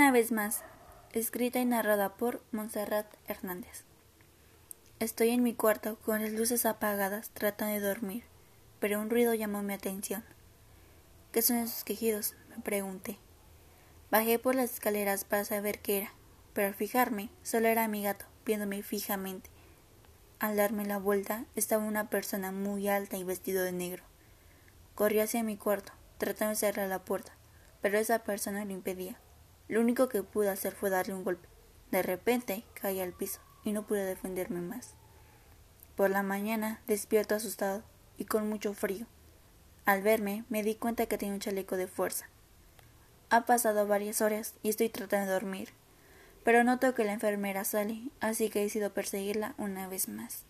Una vez más, escrita y narrada por Montserrat Hernández. Estoy en mi cuarto con las luces apagadas tratando de dormir, pero un ruido llamó mi atención. ¿Qué son esos quejidos? me pregunté. Bajé por las escaleras para saber qué era, pero al fijarme solo era mi gato viéndome fijamente. Al darme la vuelta estaba una persona muy alta y vestido de negro. Corrí hacia mi cuarto, tratando de cerrar la puerta, pero esa persona lo impedía. Lo único que pude hacer fue darle un golpe. De repente caí al piso y no pude defenderme más. Por la mañana despierto asustado y con mucho frío. Al verme me di cuenta que tenía un chaleco de fuerza. Ha pasado varias horas y estoy tratando de dormir, pero noto que la enfermera sale, así que decido perseguirla una vez más.